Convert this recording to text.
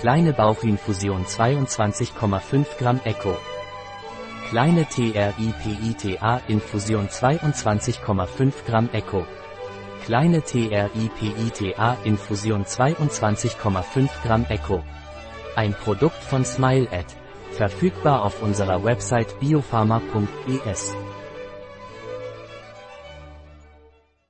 Kleine Bauchinfusion 22,5 Gramm Echo. Kleine TRIPITA Infusion 22,5 Gramm Echo. Kleine TRIPITA Infusion 22,5 Gramm Echo. Ein Produkt von SmileAd. Verfügbar auf unserer Website biopharma.es.